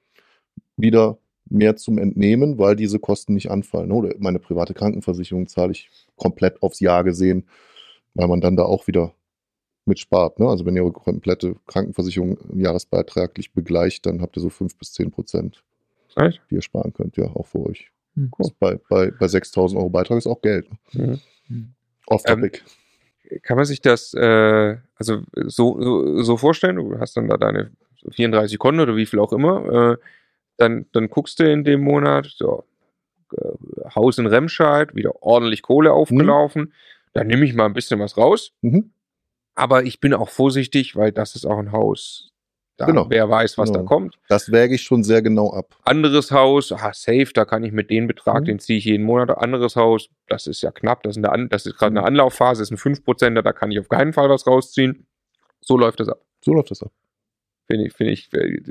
wieder mehr zum Entnehmen, weil diese Kosten nicht anfallen. Oder meine private Krankenversicherung zahle ich komplett aufs Jahr gesehen, weil man dann da auch wieder mitspart. Ne? Also wenn ihr eure komplette Krankenversicherung jahresbeitraglich begleicht, dann habt ihr so 5 bis 10 Prozent, Echt? die ihr sparen könnt, ja, auch für euch. Hm. Das bei, bei, bei 6.000 Euro Beitrag ist auch Geld. Ne? Mhm. Off Ähm, topic. Kann man sich das äh, also so, so, so vorstellen? Du hast dann da deine 34 Konten oder wie viel auch immer. Äh, dann, dann guckst du in dem Monat, so, äh, Haus in Remscheid, wieder ordentlich Kohle aufgelaufen. Dann nehme ich mal ein bisschen was raus. Mhm. Aber ich bin auch vorsichtig, weil das ist auch ein Haus. Da, Genau. Wer weiß, was Genau. da kommt. Das wäge ich schon sehr genau ab. Anderes Haus, ah, safe, da kann ich mit dem Betrag, Mhm. den ziehe ich jeden Monat. Anderes Haus, das ist ja knapp, das ist, eine, das ist gerade eine Mhm. Anlaufphase, ist ein 5%er, da kann ich auf keinen Fall was rausziehen. So läuft das ab. So läuft das ab. Finde ich, finde ich äh,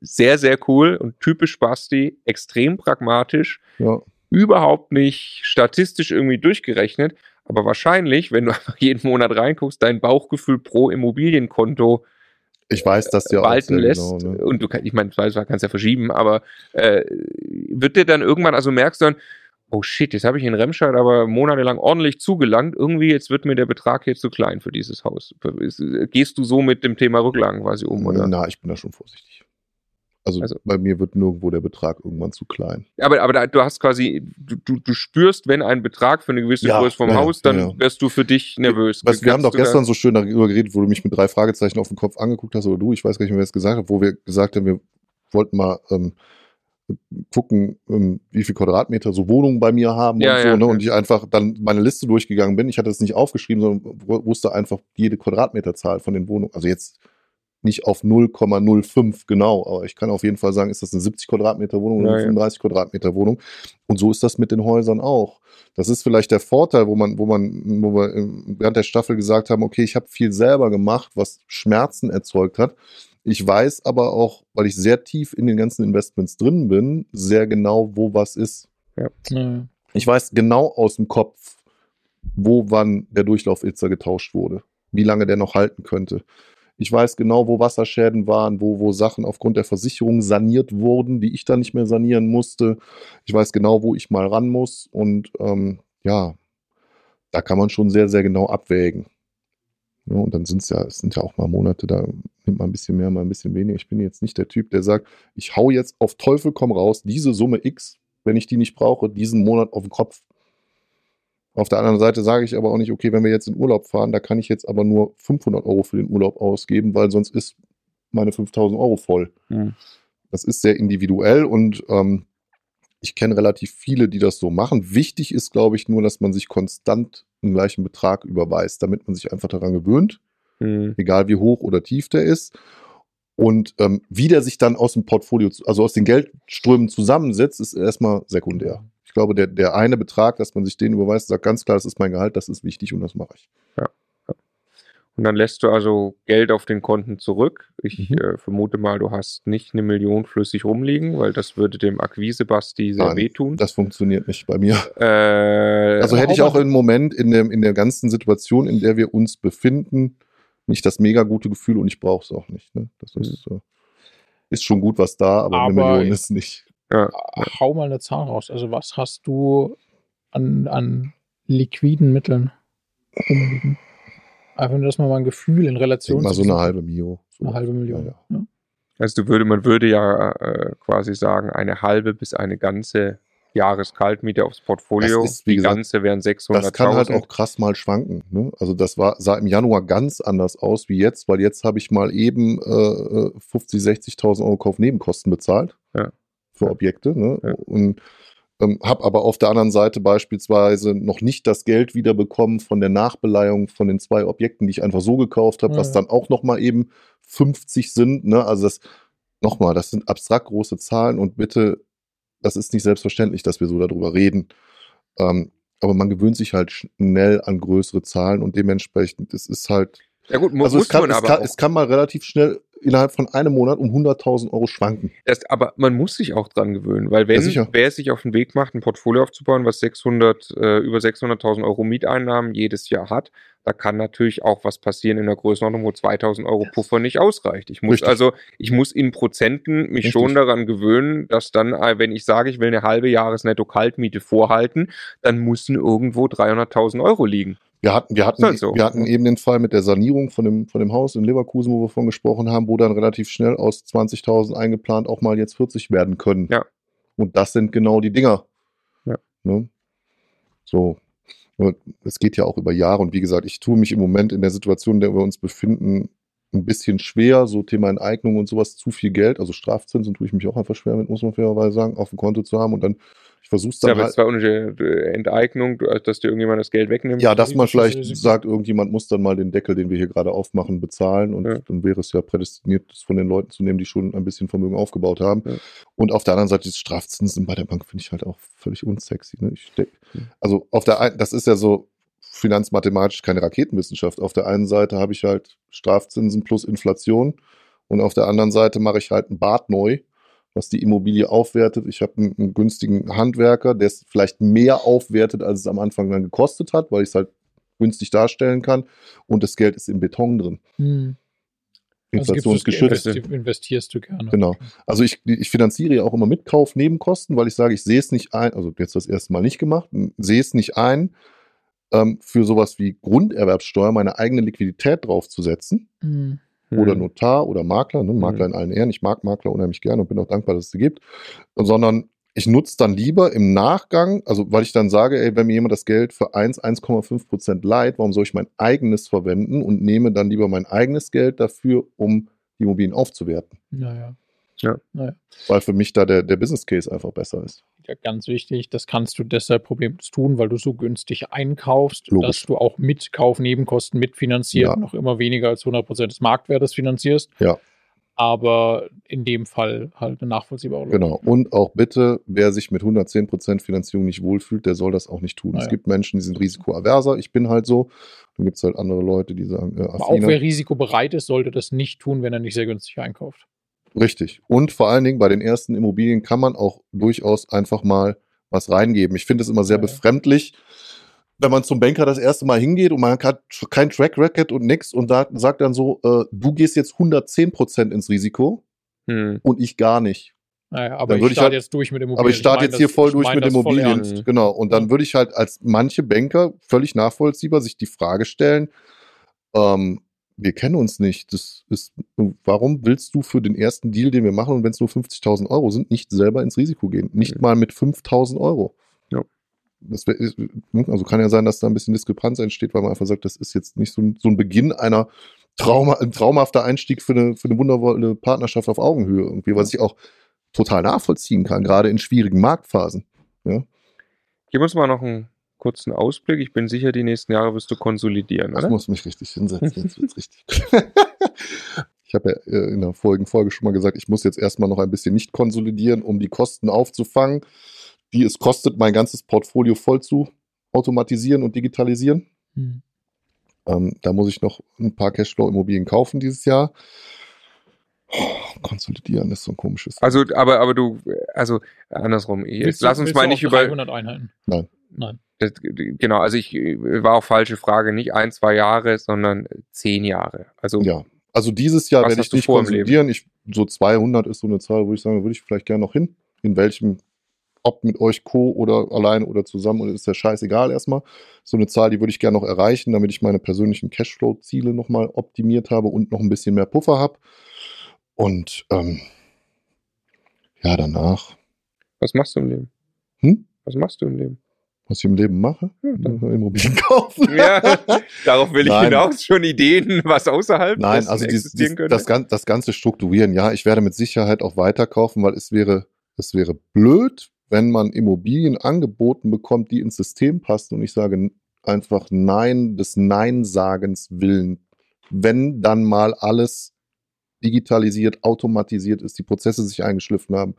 sehr, sehr cool und typisch Basti, extrem pragmatisch, Ja. überhaupt nicht statistisch irgendwie durchgerechnet, aber wahrscheinlich, wenn du [laughs] einfach jeden Monat reinguckst, dein Bauchgefühl pro Immobilienkonto Ich weiß das ja auch walten sehr lässt. genau, ne? Und du kannst, ich meine, du kannst ja verschieben, aber äh, wird dir dann irgendwann, also merkst du dann, oh shit, jetzt habe ich in Remscheid aber monatelang ordentlich zugelangt. Irgendwie, jetzt wird mir der Betrag hier zu klein für dieses Haus. Ist- Gehst du so mit dem Thema Rücklagen quasi um, oder? Na, ich bin da schon vorsichtig. Also, Also- bei mir wird nirgendwo der Betrag irgendwann zu klein. Aber, aber da, du hast quasi, du, du, du spürst, wenn ein Betrag für eine gewisse Ja, Größe vom ja, Haus, dann ja, wirst du für dich nervös. Weißt, wir haben doch gestern so schön darüber geredet, wo du mich mit drei Fragezeichen auf den Kopf angeguckt hast, oder du, ich weiß gar nicht mehr, wer es gesagt hat, wo wir gesagt haben, wir wollten mal ähm, gucken, ähm, wie viel Quadratmeter so Wohnungen bei mir haben Ja, und so, ja, ne? ja. Und ich einfach dann meine Liste durchgegangen bin. Ich hatte es nicht aufgeschrieben, sondern wu- wusste einfach jede Quadratmeterzahl von den Wohnungen. Also jetzt nicht auf 0,05 genau, aber ich kann auf jeden Fall sagen, ist das eine 70 Quadratmeter Wohnung oder Ja, eine ja. 35 Quadratmeter Wohnung. Und so ist das mit den Häusern auch. Das ist vielleicht der Vorteil, wo man, wo man, wo wir während der Staffel gesagt haben, okay, ich habe viel selber gemacht, was Schmerzen erzeugt hat. Ich weiß aber auch, weil ich sehr tief in den ganzen Investments drin bin, sehr genau, wo was ist. Ja. Ich weiß genau aus dem Kopf, wo wann der Durchlaufitzer getauscht wurde, wie lange der noch halten könnte. Ich weiß genau, wo Wasserschäden waren, wo, wo Sachen aufgrund der Versicherung saniert wurden, die ich dann nicht mehr sanieren musste. Ich weiß genau, wo ich mal ran muss. Und ähm, ja, da kann man schon sehr, sehr genau abwägen. Ja, und dann sind es ja, es sind ja auch mal Monate, da nimmt man ein bisschen mehr, mal ein bisschen weniger. Ich bin jetzt nicht der Typ, der sagt, ich hau jetzt auf Teufel komm raus, diese Summe X, wenn ich die nicht brauche, diesen Monat auf den Kopf. Auf der anderen Seite sage ich aber auch nicht, okay, wenn wir jetzt in Urlaub fahren, da kann ich jetzt aber nur 500 Euro für den Urlaub ausgeben, weil sonst ist meine 5000 Euro voll. Hm. Das ist sehr individuell und ähm, ich kenne relativ viele, die das so machen. Wichtig ist, glaube ich, nur, dass man sich konstant einen gleichen Betrag überweist, damit man sich einfach daran gewöhnt, Hm. egal wie hoch oder tief der ist. Und ähm, wie der sich dann aus dem Portfolio, also aus den Geldströmen zusammensetzt, ist erstmal sekundär. Ich glaube, der, der eine Betrag, dass man sich den überweist, sagt ganz klar, das ist mein Gehalt, das ist wichtig und das mache ich. Und dann lässt du also Geld auf den Konten zurück. Ich Mhm. äh, vermute mal, du hast nicht eine Million flüssig rumliegen, weil das würde dem Akquise-Basti sehr Nein, wehtun. Das funktioniert nicht bei mir. Äh, Also hätte ich auch im Moment in, dem, in der ganzen Situation, in der wir uns befinden, nicht das mega gute Gefühl und ich brauche es auch nicht. Ne? Das ist, äh, ist schon gut was da, aber, eine Aber- Million ist nicht. Hau mal eine Zahl raus. Also was hast du an, an liquiden Mitteln rumliegen? Einfach nur, dass man mal ein Gefühl in Relation mal so eine halbe Mio. So. eine halbe Million. Ja, ja. Ja. also du würde, man würde ja äh, quasi sagen, eine halbe bis eine ganze Jahreskaltmiete aufs Portfolio. Das ist, wie Die gesagt, ganze wären 600.000. Das kann halt auch krass mal schwanken. Ne? Also das war, sah im Januar ganz anders aus wie jetzt, weil jetzt habe ich mal eben äh, 50, 60.000 Euro Kaufnebenkosten bezahlt Ja. Für Objekte. Ne? Ja. Und ähm, habe aber auf der anderen Seite beispielsweise noch nicht das Geld wiederbekommen von der Nachbeleihung von den zwei Objekten, die ich einfach so gekauft habe, was Ja. dann auch noch mal eben 50 sind. Ne? Also das nochmal, das sind abstrakt große Zahlen und bitte, das ist nicht selbstverständlich, dass wir so darüber reden. Ähm, aber man gewöhnt sich halt schnell an größere Zahlen und dementsprechend, es ist halt, ja gut, mu also muss es kann, man es, aber kann, es kann mal relativ schnell innerhalb von einem Monat um 100.000 Euro schwanken. Das, aber man muss sich auch dran gewöhnen, weil wenn Ja, wer sich auf den Weg macht, ein Portfolio aufzubauen, was 600, äh, über 600.000 Euro Mieteinnahmen jedes Jahr hat, da kann natürlich auch was passieren in der Größenordnung, wo 2.000 Euro Puffer nicht ausreicht. Ich muss Richtig. also, ich muss in Prozenten mich Richtig. schon daran gewöhnen, dass dann, äh, wenn ich sage, ich will eine halbe Jahresnetto-Kaltmiete vorhalten, dann müssen irgendwo 300.000 Euro liegen. Wir hatten, wir hatten, halt so. wir hatten eben den Fall mit der Sanierung von dem, von dem Haus in Leverkusen, wo wir von gesprochen haben, wo dann relativ schnell aus 20.000 eingeplant auch mal jetzt 40 werden können. Ja. Und das sind genau die Dinger. Ja. Ne? So. Es geht ja auch über Jahre. Und wie gesagt, ich tue mich im Moment in der Situation, in der wir uns befinden, ein bisschen schwer, so Thema Enteignung und sowas, zu viel Geld, also Strafzinsen tue ich mich auch einfach schwer mit, muss man fairerweise sagen, auf dem Konto zu haben und dann, ich versuche es dann Ja, aber halt, es war eine Enteignung, du- dass dir irgendjemand das Geld wegnimmt. ja, dass man vielleicht sagt, irgendjemand muss dann mal den Deckel, den wir hier gerade aufmachen, bezahlen und Ja. dann wäre es ja prädestiniert, das von den Leuten zu nehmen, die schon ein bisschen Vermögen aufgebaut haben. Ja. Und auf der anderen Seite, diese Strafzinsen bei der Bank finde ich halt auch völlig unsexy. Ne? Ich also auf der einen, das ist ja so finanzmathematisch keine Raketenwissenschaft. Auf der einen Seite habe ich halt Strafzinsen plus Inflation und auf der anderen Seite mache ich halt ein Bad neu, was die Immobilie aufwertet. Ich habe einen, einen günstigen Handwerker, der es vielleicht mehr aufwertet, als es am Anfang dann gekostet hat, weil ich es halt günstig darstellen kann und das Geld ist im Beton drin. Hm. Also Inflationsgeschützt. investi- investierst du gerne. Genau. Also ich, ich finanziere ja auch immer mit Kauf Nebenkosten, weil ich sage, ich sehe es nicht ein, also jetzt das erste Mal nicht gemacht, sehe es nicht ein, ähm, für sowas wie Grunderwerbssteuer meine eigene Liquidität draufzusetzen. Hm. Hm. Oder Notar oder Makler, ne? Makler Mhm. in allen Ehren. Ich mag Makler unheimlich gerne und bin auch dankbar, dass es sie gibt. Sondern ich nutze dann lieber im Nachgang, also weil ich dann sage, ey, wenn mir jemand das Geld für 1, 1,5 Prozent leiht, warum soll ich mein eigenes verwenden und nehme dann lieber mein eigenes Geld dafür, um die Immobilien aufzuwerten? Naja. Weil für mich da der, der Business Case einfach besser ist. Ja, ganz wichtig, das kannst du deshalb problemlos tun, weil du so günstig einkaufst, Logisch. dass du auch mit Kaufnebenkosten mitfinanziert Ja. noch immer weniger als 100% des Marktwertes finanzierst. Ja. Aber in dem Fall halt eine nachvollziehbare Logik. Genau. Und auch bitte, wer sich mit 110% Finanzierung nicht wohlfühlt, der soll das auch nicht tun. Ah, es ja. gibt Menschen, die sind risikoaverser. Ich bin halt so. Dann gibt es halt andere Leute, die sagen, äh, Aber auch wer risikobereit ist, sollte das nicht tun, wenn er nicht sehr günstig einkauft. Richtig. Und vor allen Dingen bei den ersten Immobilien kann man auch durchaus einfach mal was reingeben. Ich finde es immer sehr befremdlich, wenn man zum Banker das erste Mal hingeht und man hat kein Track Record und nix und da sagt dann so, äh, du gehst jetzt 110% ins Risiko Hm. und ich gar nicht. Naja, aber Dann ich ich starte halt- jetzt durch mit Immobilien. Aber ich starte meine jetzt hier das- voll ich durch mit Immobilien. Genau. Und dann würde ich halt als manche Banker völlig nachvollziehbar sich die Frage stellen, ähm, wir kennen uns nicht. Das ist, warum willst du für den ersten Deal, den wir machen, und wenn es nur 50.000 Euro sind, nicht selber ins Risiko gehen? Nicht Mhm. mal mit 5.000 Euro. Ja. Das wär, also kann ja sein, dass da ein bisschen Diskrepanz entsteht, weil man einfach sagt, das ist jetzt nicht so ein, so ein Beginn einer Trauma, ein traumhafter Einstieg für eine, für eine wundervolle Partnerschaft auf Augenhöhe irgendwie, was ich auch total nachvollziehen kann, gerade in schwierigen Marktphasen. Gib uns mal noch einen kurzen Ausblick. Ich bin sicher, die nächsten Jahre wirst du konsolidieren, Ich oder? muss mich richtig hinsetzen, [laughs] jetzt wird's richtig. [laughs] Ich habe ja äh, in der vorigen Folge schon mal gesagt, ich muss jetzt erstmal noch ein bisschen nicht konsolidieren, um die Kosten aufzufangen, die es kostet, mein ganzes Portfolio voll zu automatisieren und digitalisieren. Hm. Ähm, da muss ich noch ein paar Cashflow-Immobilien kaufen dieses Jahr. Oh, konsolidieren ist so ein komisches. Also, aber, aber du, also andersrum. Jetzt lass uns mal du nicht über. 300 Einheiten. Nein. Nein. Das, genau, also ich war auch falsche Frage, nicht ein, zwei Jahre, sondern zehn Jahre. Also Ja, also dieses Jahr werde ich nicht konsolidieren. Ich, so 200 ist so eine Zahl, wo ich sagen, würde ich vielleicht gerne noch hin. In welchem, ob mit euch co oder alleine oder zusammen, oder ist ja scheißegal erstmal. So eine Zahl, die würde ich gerne noch erreichen, damit ich meine persönlichen Cashflow-Ziele nochmal optimiert habe und noch ein bisschen mehr Puffer habe. Und ähm, ja, danach, was machst du im Leben? Hm? Was machst du im Leben? Was ich im Leben mache, Ja, dann- Immobilien [laughs] kaufen. Ja, darauf will ich Nein. hinaus. Schon Ideen, was außerhalb Nein, also dies, existieren dies, könnte? das, das ganze Strukturieren, ja, ich werde mit Sicherheit auch weiterkaufen, weil es wäre, es wäre blöd, wenn man Immobilien angeboten bekommt, die ins System passen und ich sage einfach Nein des Nein-Sagens willen. Wenn dann mal alles digitalisiert, automatisiert ist, die Prozesse sich eingeschliffen haben,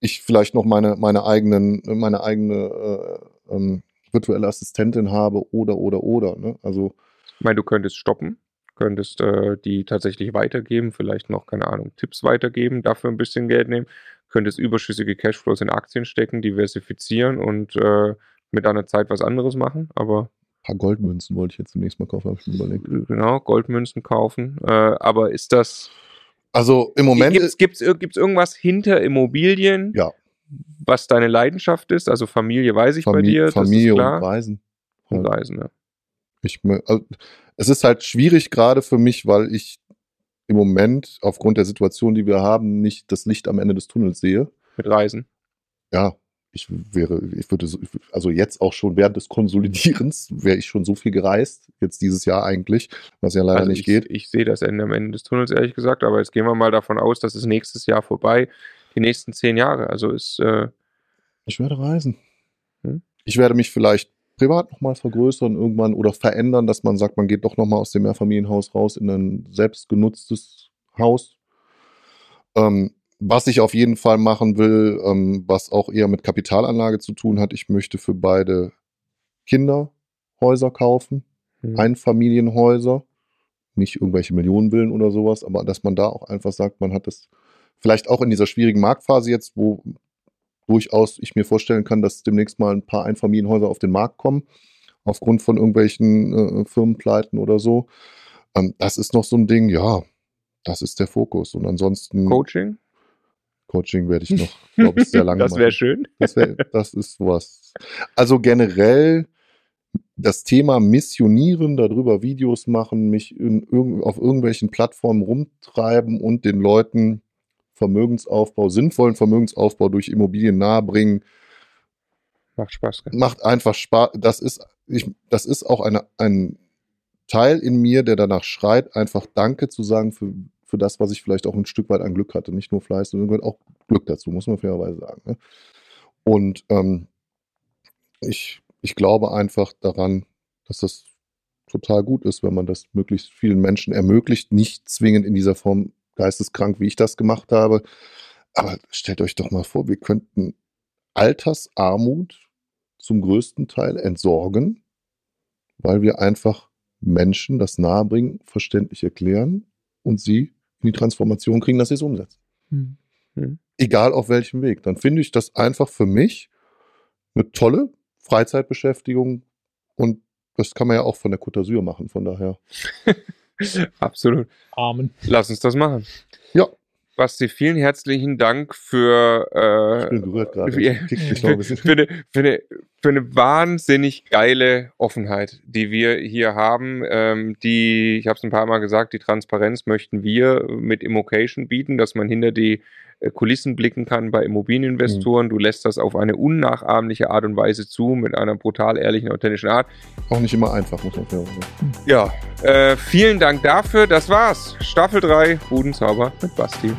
ich vielleicht noch meine, meine eigenen, meine eigene äh, ähm, virtuelle Assistentin habe oder oder oder. Ne? Also Ich meine, du könntest stoppen, könntest äh, die tatsächlich weitergeben, vielleicht noch, keine Ahnung, Tipps weitergeben, dafür ein bisschen Geld nehmen, könntest überschüssige Cashflows in Aktien stecken, diversifizieren und äh, mit einer Zeit was anderes machen, aber paar Goldmünzen wollte ich jetzt demnächst mal kaufen, habe ich mir überlegt. genau, Goldmünzen kaufen. Äh, aber ist das, Also im Moment gibt es gibt's, gibt's irgendwas hinter Immobilien, Ja. Was deine Leidenschaft ist? Also Familie weiß ich bei Familie, dir, Familie ist und. Reisen. Und Halt. Reisen, ja. Ich, also, es ist halt schwierig gerade für mich, weil ich im Moment aufgrund der Situation, die wir haben, nicht das Licht am Ende des Tunnels sehe. Mit Reisen. Ja, ich wäre, ich würde, so, also jetzt auch schon während des Konsolidierens wäre ich schon so viel gereist, jetzt dieses Jahr eigentlich, was ja leider Also nicht ich, geht. Ich sehe das Ende am Ende des Tunnels, ehrlich gesagt, aber jetzt gehen wir mal davon aus, dass es nächstes Jahr vorbei, die nächsten zehn Jahre. Also ist, äh, Ich werde reisen. Hm? Ich werde mich vielleicht privat nochmal vergrößern irgendwann oder verändern, dass man sagt, man geht doch nochmal aus dem Mehrfamilienhaus raus in ein selbstgenutztes Haus. Ähm, was ich auf jeden Fall machen will, ähm, was auch eher mit Kapitalanlage zu tun hat, ich möchte für beide Kinder Häuser kaufen, hm. Einfamilienhäuser, nicht irgendwelche Millionenvillen oder sowas, aber dass man da auch einfach sagt, man hat das vielleicht auch in dieser schwierigen Marktphase jetzt, wo durchaus ich mir vorstellen kann, dass demnächst mal ein paar Einfamilienhäuser auf den Markt kommen, aufgrund von irgendwelchen äh, Firmenpleiten oder so. Ähm, das ist noch so ein Ding, ja, das ist der Fokus. Und ansonsten Coaching. Coaching werde ich noch, [laughs] glaube ich, sehr lange Das wäre schön. Das, wär, das ist was. Also generell das Thema Missionieren, darüber Videos machen, mich in, auf irgendwelchen Plattformen rumtreiben und den Leuten Vermögensaufbau, sinnvollen Vermögensaufbau durch Immobilien nahebringen, Macht Spaß. gell? macht einfach Spaß. Das ist, ich, das ist auch eine, ein Teil in mir, der danach schreit, einfach Danke zu sagen für, für das, was ich vielleicht auch ein Stück weit an Glück hatte. Nicht nur Fleiß, sondern auch Glück dazu, muss man fairerweise sagen. Ne? Und ähm, ich, ich glaube einfach daran, dass das total gut ist, wenn man das möglichst vielen Menschen ermöglicht, nicht zwingend in dieser Form geisteskrank, wie ich das gemacht habe. Aber stellt euch doch mal vor, wir könnten Altersarmut zum größten Teil entsorgen, weil wir einfach Menschen das nahebringen, verständlich erklären und sie in die Transformation kriegen, dass sie es umsetzen. Hm. Egal auf welchem Weg. Dann finde ich das einfach für mich eine tolle Freizeitbeschäftigung und das kann man ja auch von der Côte d'Azur machen, von daher. [laughs] [laughs] Absolut. Amen. Lass uns das machen. Ja. Basti, vielen herzlichen Dank für, Ich bin äh, gerade. Ich noch ein bisschen. [laughs] für, eine, für, eine, für eine wahnsinnig geile Offenheit, die wir hier haben. Ähm, die, ich habe es ein paar Mal gesagt, die Transparenz möchten wir mit Immocation bieten, dass man hinter die äh, Kulissen blicken kann bei Immobilieninvestoren. Du lässt das auf eine unnachahmliche Art und Weise zu, mit einer brutal ehrlichen, authentischen Art. Auch nicht immer einfach, muss man sagen. Ja, äh, vielen Dank dafür. Das war's. Staffel 3, Budenzauber mit Basti.